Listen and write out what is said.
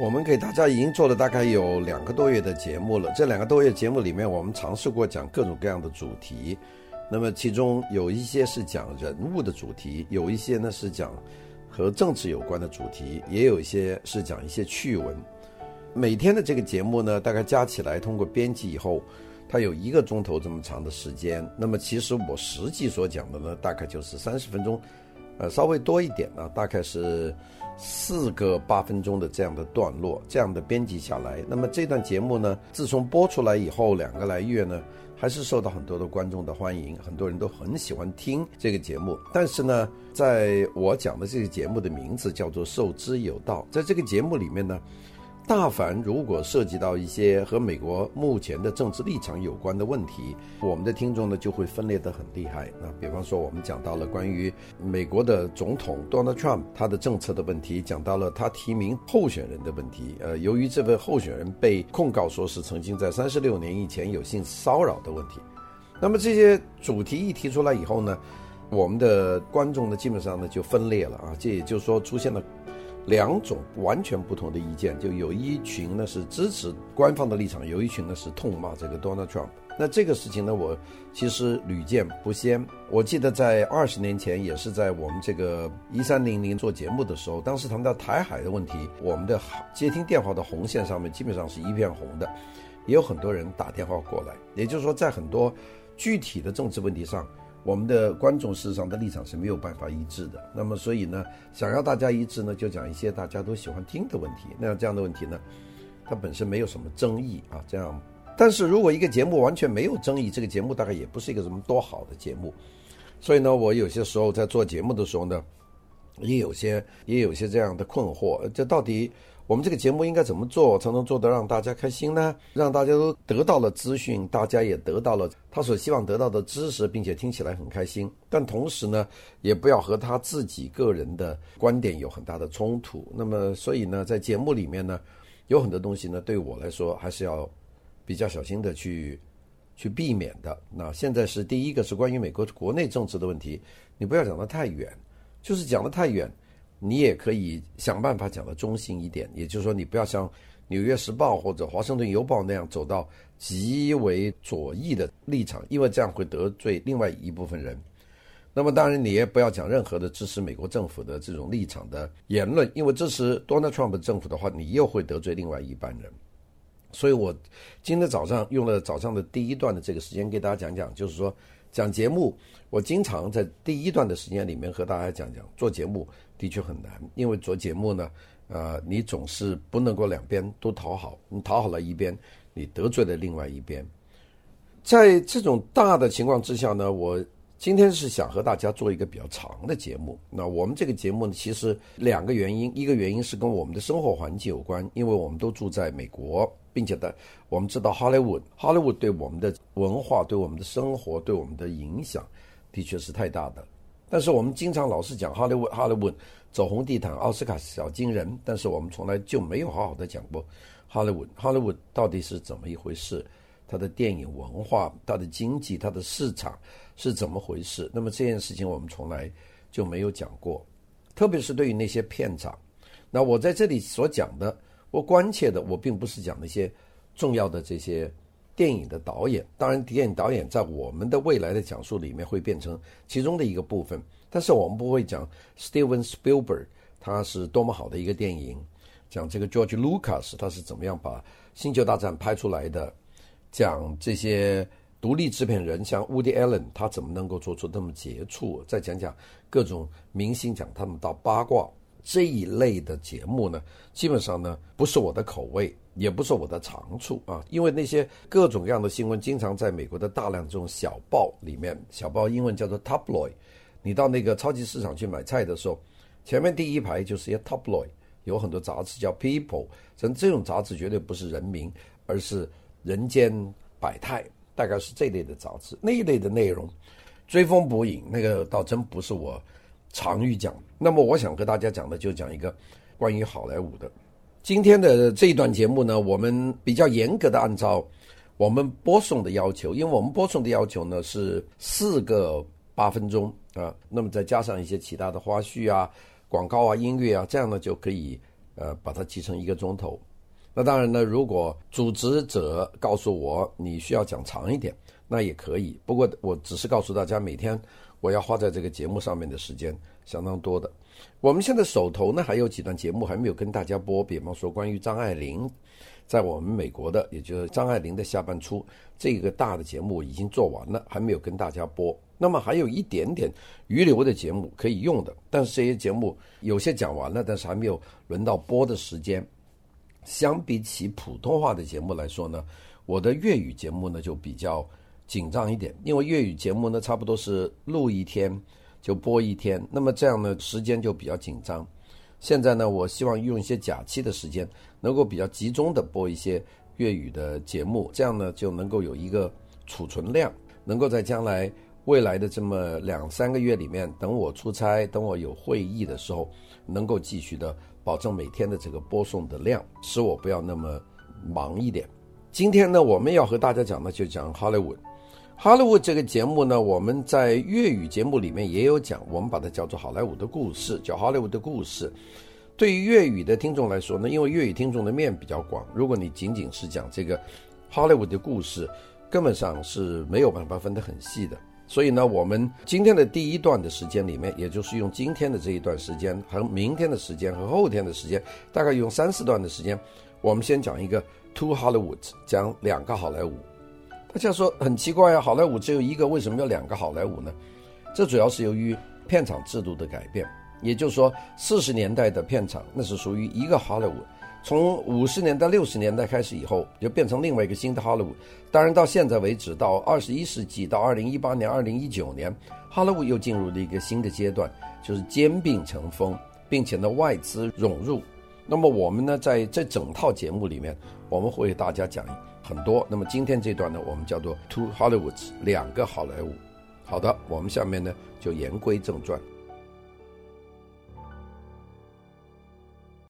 我们给大家已经做了大概有两个多月的节目了。这两个多月节目里面，我们尝试过讲各种各样的主题。那么其中有一些是讲人物的主题，有一些呢是讲和政治有关的主题，也有一些是讲一些趣闻。每天的这个节目呢，大概加起来通过编辑以后，它有一个钟头这么长的时间。那么其实我实际所讲的呢，大概就是三十分钟，呃，稍微多一点呢，大概是。四个八分钟的这样的段落，这样的编辑下来，那么这段节目呢，自从播出来以后两个来月呢，还是受到很多的观众的欢迎，很多人都很喜欢听这个节目。但是呢，在我讲的这个节目的名字叫做“受之有道”，在这个节目里面呢。大凡如果涉及到一些和美国目前的政治立场有关的问题，我们的听众呢就会分裂得很厉害。那比方说，我们讲到了关于美国的总统 Donald Trump 他的政策的问题，讲到了他提名候选人的问题。呃，由于这位候选人被控告说是曾经在三十六年以前有性骚扰的问题，那么这些主题一提出来以后呢，我们的观众呢基本上呢就分裂了啊，这也就是说出现了。两种完全不同的意见，就有一群呢是支持官方的立场，有一群呢是痛骂这个 Donald Trump。那这个事情呢，我其实屡见不鲜。我记得在二十年前，也是在我们这个一三零零做节目的时候，当时谈到台海的问题，我们的接听电话的红线上面基本上是一片红的，也有很多人打电话过来。也就是说，在很多具体的政治问题上。我们的观众事实上的立场是没有办法一致的，那么所以呢，想要大家一致呢，就讲一些大家都喜欢听的问题。那这样的问题呢，它本身没有什么争议啊，这样。但是如果一个节目完全没有争议，这个节目大概也不是一个什么多好的节目。所以呢，我有些时候在做节目的时候呢，也有些也有些这样的困惑，这到底。我们这个节目应该怎么做才能做得让大家开心呢？让大家都得到了资讯，大家也得到了他所希望得到的知识，并且听起来很开心。但同时呢，也不要和他自己个人的观点有很大的冲突。那么，所以呢，在节目里面呢，有很多东西呢，对我来说还是要比较小心的去去避免的。那现在是第一个是关于美国国内政治的问题，你不要讲得太远，就是讲得太远。你也可以想办法讲得中性一点，也就是说，你不要像《纽约时报》或者《华盛顿邮报》那样走到极为左翼的立场，因为这样会得罪另外一部分人。那么，当然你也不要讲任何的支持美国政府的这种立场的言论，因为支持 Donald Trump 政府的话，你又会得罪另外一半人。所以我今天早上用了早上的第一段的这个时间给大家讲讲，就是说讲节目，我经常在第一段的时间里面和大家讲讲做节目。的确很难，因为做节目呢，呃，你总是不能够两边都讨好，你讨好了一边，你得罪了另外一边。在这种大的情况之下呢，我今天是想和大家做一个比较长的节目。那我们这个节目呢，其实两个原因，一个原因是跟我们的生活环境有关，因为我们都住在美国，并且的我们知道 Hollywood，Hollywood 对我们的文化、对我们的生活、对我们的影响，的确是太大的。但是我们经常老是讲 Hollywood，Hollywood 走红地毯，奥斯卡小金人，但是我们从来就没有好好的讲过 Hollywood，Hollywood 到底是怎么一回事？它的电影文化、它的经济、它的市场是怎么回事？那么这件事情我们从来就没有讲过，特别是对于那些片场。那我在这里所讲的，我关切的，我并不是讲那些重要的这些。电影的导演，当然，电影导演在我们的未来的讲述里面会变成其中的一个部分，但是我们不会讲 Steven Spielberg 他是多么好的一个电影，讲这个 George Lucas 他是怎么样把《星球大战》拍出来的，讲这些独立制片人像 Woody Allen 他怎么能够做出那么杰出，再讲讲各种明星讲他们到八卦。这一类的节目呢，基本上呢不是我的口味，也不是我的长处啊。因为那些各种各样的新闻，经常在美国的大量这种小报里面，小报英文叫做 tabloid。你到那个超级市场去买菜的时候，前面第一排就是一些 tabloid，有很多杂志叫 People，像这种杂志绝对不是人民，而是人间百态，大概是这类的杂志。那一类的内容追风捕影，那个倒真不是我。常于讲，那么我想和大家讲的就讲一个关于好莱坞的。今天的这一段节目呢，我们比较严格的按照我们播送的要求，因为我们播送的要求呢是四个八分钟啊，那么再加上一些其他的花絮啊、广告啊、音乐啊，这样呢就可以呃，把它集成一个钟头。那当然呢，如果组织者告诉我你需要讲长一点，那也可以。不过我只是告诉大家，每天我要花在这个节目上面的时间相当多的。我们现在手头呢还有几段节目还没有跟大家播，比方说关于张爱玲，在我们美国的，也就是张爱玲的下半出这个大的节目已经做完了，还没有跟大家播。那么还有一点点余留的节目可以用的，但是这些节目有些讲完了，但是还没有轮到播的时间。相比起普通话的节目来说呢，我的粤语节目呢就比较紧张一点，因为粤语节目呢差不多是录一天就播一天，那么这样呢时间就比较紧张。现在呢，我希望用一些假期的时间，能够比较集中的播一些粤语的节目，这样呢就能够有一个储存量，能够在将来未来的这么两三个月里面，等我出差，等我有会议的时候，能够继续的。保证每天的这个播送的量，使我不要那么忙一点。今天呢，我们要和大家讲的就讲 Hollywood。Hollywood 这个节目呢，我们在粤语节目里面也有讲，我们把它叫做好莱坞的故事，叫 Hollywood 的故事。对于粤语的听众来说呢，因为粤语听众的面比较广，如果你仅仅是讲这个 Hollywood 的故事，根本上是没有办法分得很细的。所以呢，我们今天的第一段的时间里面，也就是用今天的这一段时间和明天的时间和后天的时间，大概用三四段的时间，我们先讲一个 Two Hollywood，讲两个好莱坞。大家说很奇怪啊，好莱坞只有一个，为什么要两个好莱坞呢？这主要是由于片场制度的改变，也就是说，四十年代的片场那是属于一个好莱坞。从五十年代、六十年代开始以后，就变成另外一个新的好莱坞。当然，到现在为止，到二十一世纪，到二零一八年、二零一九年，好莱坞又进入了一个新的阶段，就是兼并成风，并且呢，外资涌入。那么我们呢，在这整套节目里面，我们会给大家讲很多。那么今天这段呢，我们叫做 Two Hollywoods，两个好莱坞。好的，我们下面呢就言归正传。